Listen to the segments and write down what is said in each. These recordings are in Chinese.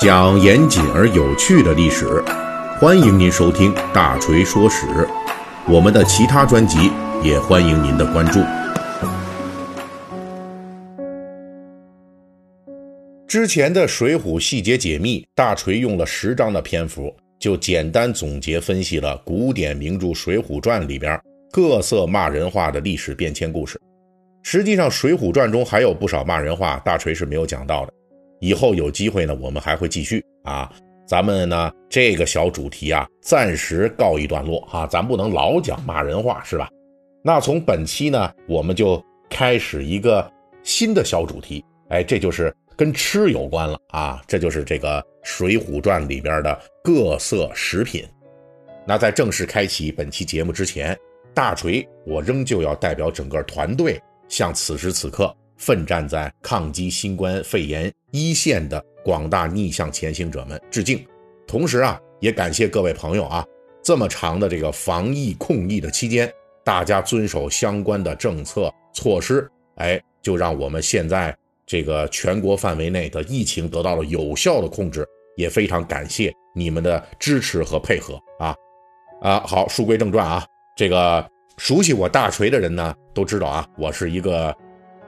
讲严谨而有趣的历史，欢迎您收听《大锤说史》。我们的其他专辑也欢迎您的关注。之前的《水浒细节解密》，大锤用了十章的篇幅，就简单总结分析了古典名著《水浒传》里边各色骂人话的历史变迁故事。实际上，《水浒传》中还有不少骂人话，大锤是没有讲到的。以后有机会呢，我们还会继续啊。咱们呢这个小主题啊，暂时告一段落哈。咱不能老讲骂人话，是吧？那从本期呢，我们就开始一个新的小主题，哎，这就是跟吃有关了啊。这就是这个《水浒传》里边的各色食品。那在正式开启本期节目之前，大锤我仍旧要代表整个团队，向此时此刻奋战在抗击新冠肺炎一线的广大逆向前行者们致敬。同时啊，也感谢各位朋友啊，这么长的这个防疫控疫的期间。大家遵守相关的政策措施，哎，就让我们现在这个全国范围内的疫情得到了有效的控制，也非常感谢你们的支持和配合啊啊！好，书归正传啊，这个熟悉我大锤的人呢都知道啊，我是一个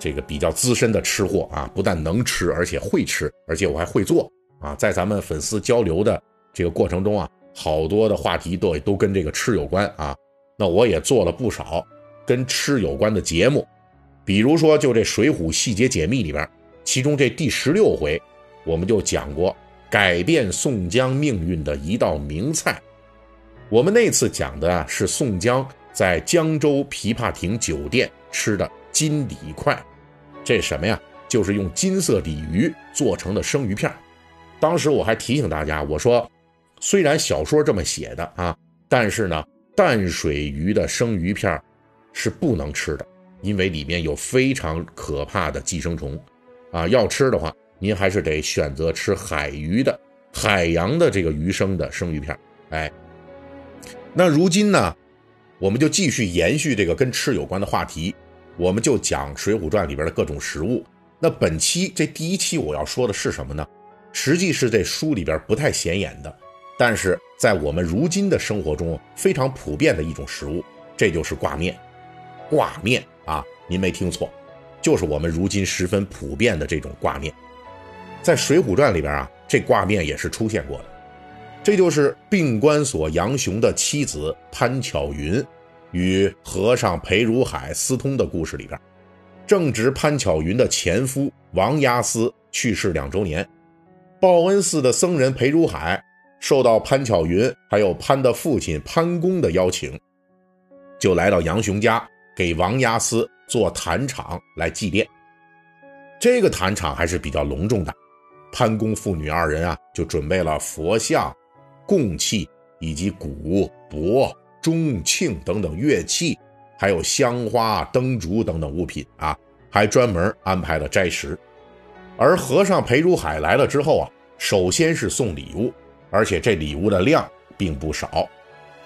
这个比较资深的吃货啊，不但能吃，而且会吃，而且我还会做啊。在咱们粉丝交流的这个过程中啊，好多的话题都都跟这个吃有关啊。那我也做了不少跟吃有关的节目，比如说就这《水浒细节解密》里边，其中这第十六回，我们就讲过改变宋江命运的一道名菜。我们那次讲的啊是宋江在江州琵琶亭酒店吃的金鲤块，这什么呀？就是用金色鲤鱼做成的生鱼片。当时我还提醒大家，我说虽然小说这么写的啊，但是呢。淡水鱼的生鱼片是不能吃的，因为里面有非常可怕的寄生虫，啊，要吃的话，您还是得选择吃海鱼的海洋的这个鱼生的生鱼片哎，那如今呢，我们就继续延续这个跟吃有关的话题，我们就讲《水浒传》里边的各种食物。那本期这第一期我要说的是什么呢？实际是这书里边不太显眼的。但是在我们如今的生活中非常普遍的一种食物，这就是挂面。挂面啊，您没听错，就是我们如今十分普遍的这种挂面。在《水浒传》里边啊，这挂面也是出现过的。这就是病关索杨雄的妻子潘巧云与和尚裴如海私通的故事里边。正值潘巧云的前夫王押司去世两周年，报恩寺的僧人裴如海。受到潘巧云还有潘的父亲潘公的邀请，就来到杨雄家给王押司做坛场来祭奠。这个坛场还是比较隆重的，潘公父女二人啊就准备了佛像、供器以及鼓、钵、钟、磬等等乐器，还有香花、灯烛等等物品啊，还专门安排了斋食。而和尚裴如海来了之后啊，首先是送礼物。而且这礼物的量并不少，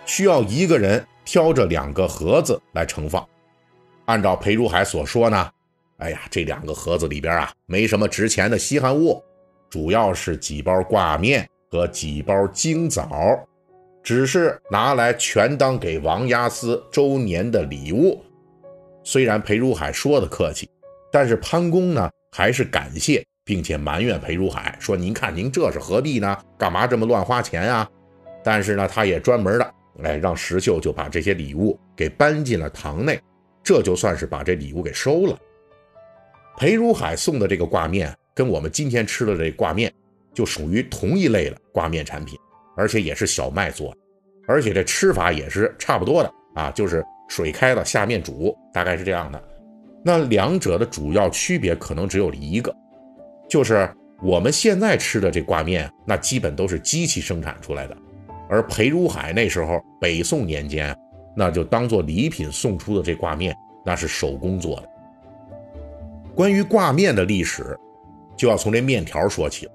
需要一个人挑着两个盒子来盛放。按照裴如海所说呢，哎呀，这两个盒子里边啊，没什么值钱的稀罕物，主要是几包挂面和几包京枣，只是拿来全当给王押司周年的礼物。虽然裴如海说的客气，但是潘公呢，还是感谢。并且埋怨裴如海说：“您看，您这是何必呢？干嘛这么乱花钱啊？”但是呢，他也专门的，哎，让石秀就把这些礼物给搬进了堂内，这就算是把这礼物给收了。裴如海送的这个挂面，跟我们今天吃的这挂面，就属于同一类的挂面产品，而且也是小麦做的，而且这吃法也是差不多的啊，就是水开了下面煮，大概是这样的。那两者的主要区别可能只有一个。就是我们现在吃的这挂面，那基本都是机器生产出来的，而裴如海那时候北宋年间，那就当做礼品送出的这挂面，那是手工做的。关于挂面的历史，就要从这面条说起了。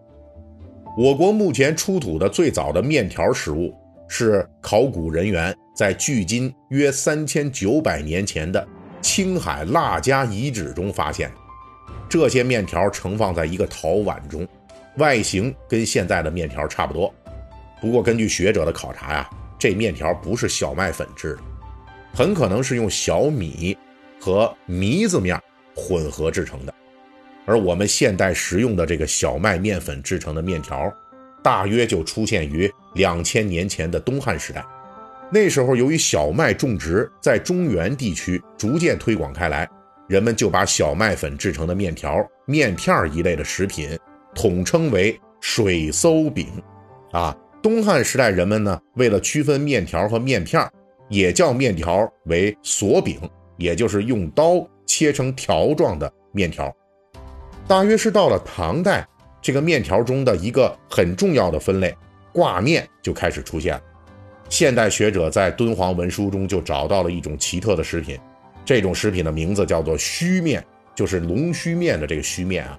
我国目前出土的最早的面条食物，是考古人员在距今约三千九百年前的青海腊家遗址中发现的。这些面条盛放在一个陶碗中，外形跟现在的面条差不多。不过根据学者的考察呀，这面条不是小麦粉制的，很可能是用小米和糜子面混合制成的。而我们现代食用的这个小麦面粉制成的面条，大约就出现于两千年前的东汉时代。那时候，由于小麦种植在中原地区逐渐推广开来，人们就把小麦粉制成的面条、面片一类的食品统称为水馊饼。啊，东汉时代人们呢，为了区分面条和面片，也叫面条为锁饼，也就是用刀切成条状的面条。大约是到了唐代，这个面条中的一个很重要的分类挂面就开始出现了。现代学者在敦煌文书中就找到了一种奇特的食品，这种食品的名字叫做须面，就是龙须面的这个须面啊。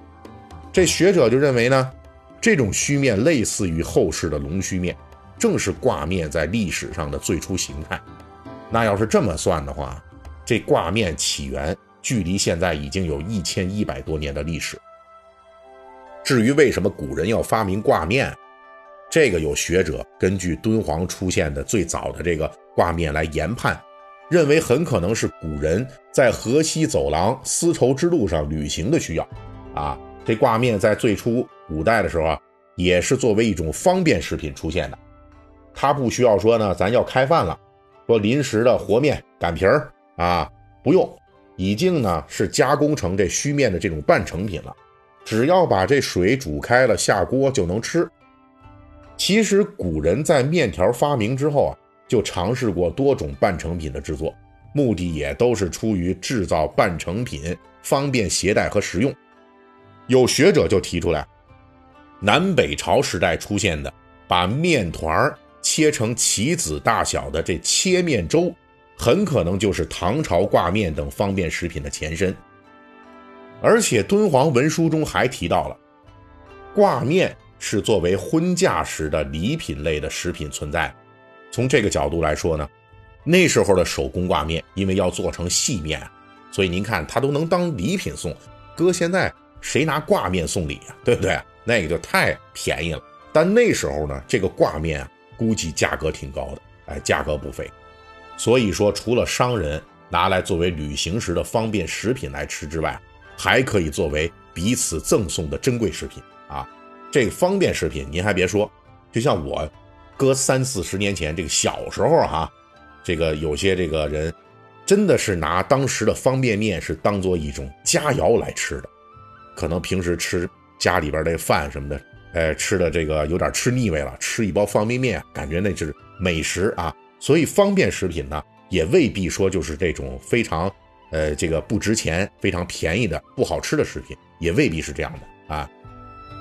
这学者就认为呢，这种须面类似于后世的龙须面，正是挂面在历史上的最初形态。那要是这么算的话，这挂面起源距离现在已经有一千一百多年的历史。至于为什么古人要发明挂面？这个有学者根据敦煌出现的最早的这个挂面来研判，认为很可能是古人在河西走廊丝绸之路上旅行的需要。啊，这挂面在最初古代的时候啊，也是作为一种方便食品出现的。它不需要说呢，咱要开饭了，说临时的和面擀皮儿啊，不用，已经呢是加工成这须面的这种半成品了，只要把这水煮开了下锅就能吃。其实古人在面条发明之后啊，就尝试过多种半成品的制作，目的也都是出于制造半成品方便携带和食用。有学者就提出来，南北朝时代出现的把面团切成棋子大小的这切面粥，很可能就是唐朝挂面等方便食品的前身。而且敦煌文书中还提到了挂面。是作为婚嫁时的礼品类的食品存在。从这个角度来说呢，那时候的手工挂面，因为要做成细面，所以您看它都能当礼品送。搁现在谁拿挂面送礼呀？对不对？那个就太便宜了。但那时候呢，这个挂面啊，估计价格挺高的，哎，价格不菲。所以说，除了商人拿来作为旅行时的方便食品来吃之外，还可以作为彼此赠送的珍贵食品啊。这个方便食品，您还别说，就像我，搁三四十年前这个小时候哈，这个有些这个人，真的是拿当时的方便面是当做一种佳肴来吃的，可能平时吃家里边这饭什么的，哎，吃的这个有点吃腻味了，吃一包方便面，感觉那是美食啊。所以方便食品呢，也未必说就是这种非常，呃，这个不值钱、非常便宜的不好吃的食品，也未必是这样的啊。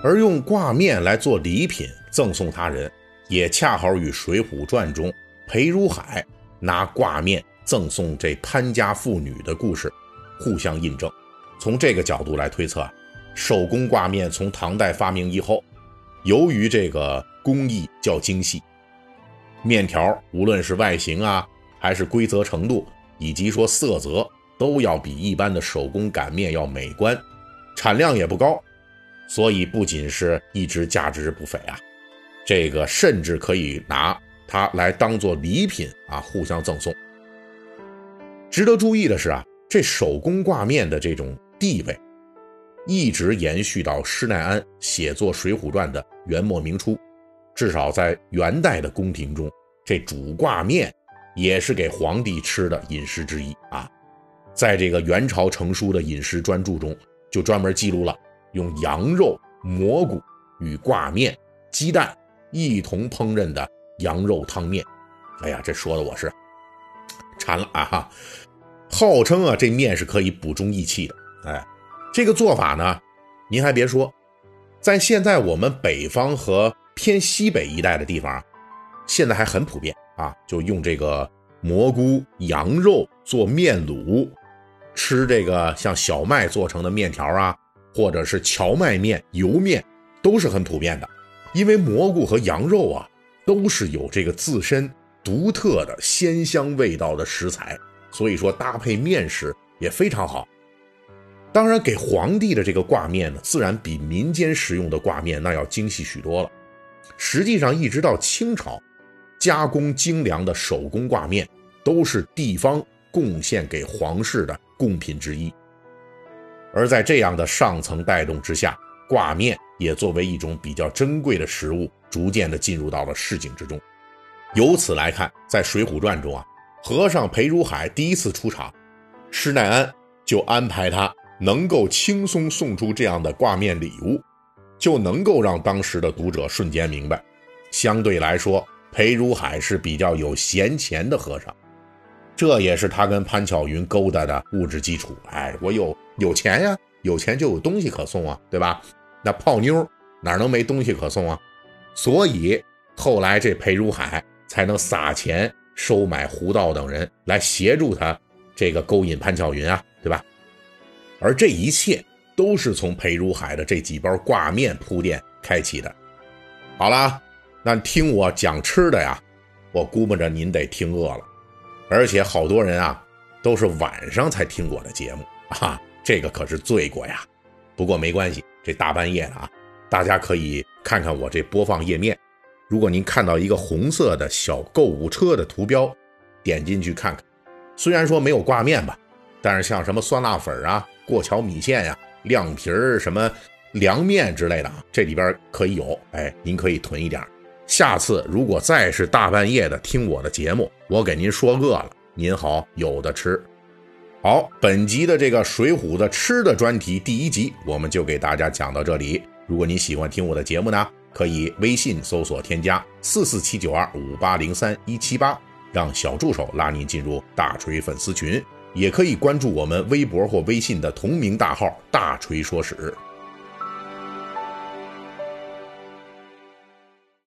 而用挂面来做礼品赠送他人，也恰好与《水浒传》中裴如海拿挂面赠送这潘家妇女的故事互相印证。从这个角度来推测，手工挂面从唐代发明以后，由于这个工艺较精细，面条无论是外形啊，还是规则程度，以及说色泽，都要比一般的手工擀面要美观，产量也不高。所以不仅是一直价值不菲啊，这个甚至可以拿它来当做礼品啊，互相赠送。值得注意的是啊，这手工挂面的这种地位，一直延续到施耐庵写作《水浒传》的元末明初，至少在元代的宫廷中，这煮挂面也是给皇帝吃的饮食之一啊。在这个元朝成书的饮食专著中，就专门记录了。用羊肉、蘑菇与挂面、鸡蛋一同烹饪的羊肉汤面，哎呀，这说的我是馋了啊！哈，号称啊，这面是可以补中益气的。哎，这个做法呢，您还别说，在现在我们北方和偏西北一带的地方，现在还很普遍啊，就用这个蘑菇、羊肉做面卤，吃这个像小麦做成的面条啊。或者是荞麦面、油面都是很普遍的，因为蘑菇和羊肉啊都是有这个自身独特的鲜香味道的食材，所以说搭配面食也非常好。当然，给皇帝的这个挂面呢，自然比民间食用的挂面那要精细许多了。实际上，一直到清朝，加工精良的手工挂面都是地方贡献给皇室的贡品之一。而在这样的上层带动之下，挂面也作为一种比较珍贵的食物，逐渐的进入到了市井之中。由此来看，在《水浒传》中啊，和尚裴如海第一次出场，施耐庵就安排他。能够轻松送出这样的挂面礼物，就能够让当时的读者瞬间明白，相对来说，裴如海是比较有闲钱的和尚，这也是他跟潘巧云勾搭的物质基础。哎，我有有钱呀，有钱就有东西可送啊，对吧？那泡妞哪能没东西可送啊？所以后来这裴如海才能撒钱收买胡道等人来协助他这个勾引潘巧云啊，对吧？而这一切都是从裴如海的这几包挂面铺垫开启的。好了，那听我讲吃的呀，我估摸着您得听饿了，而且好多人啊都是晚上才听我的节目啊，这个可是罪过呀。不过没关系，这大半夜的啊，大家可以看看我这播放页面。如果您看到一个红色的小购物车的图标，点进去看看。虽然说没有挂面吧，但是像什么酸辣粉啊。过桥米线呀，凉皮儿什么凉面之类的，这里边可以有。哎，您可以囤一点。下次如果再是大半夜的听我的节目，我给您说饿了，您好有的吃。好，本集的这个《水浒》的吃的专题第一集，我们就给大家讲到这里。如果您喜欢听我的节目呢，可以微信搜索添加四四七九二五八零三一七八，让小助手拉您进入大锤粉丝群。也可以关注我们微博或微信的同名大号“大锤说史”。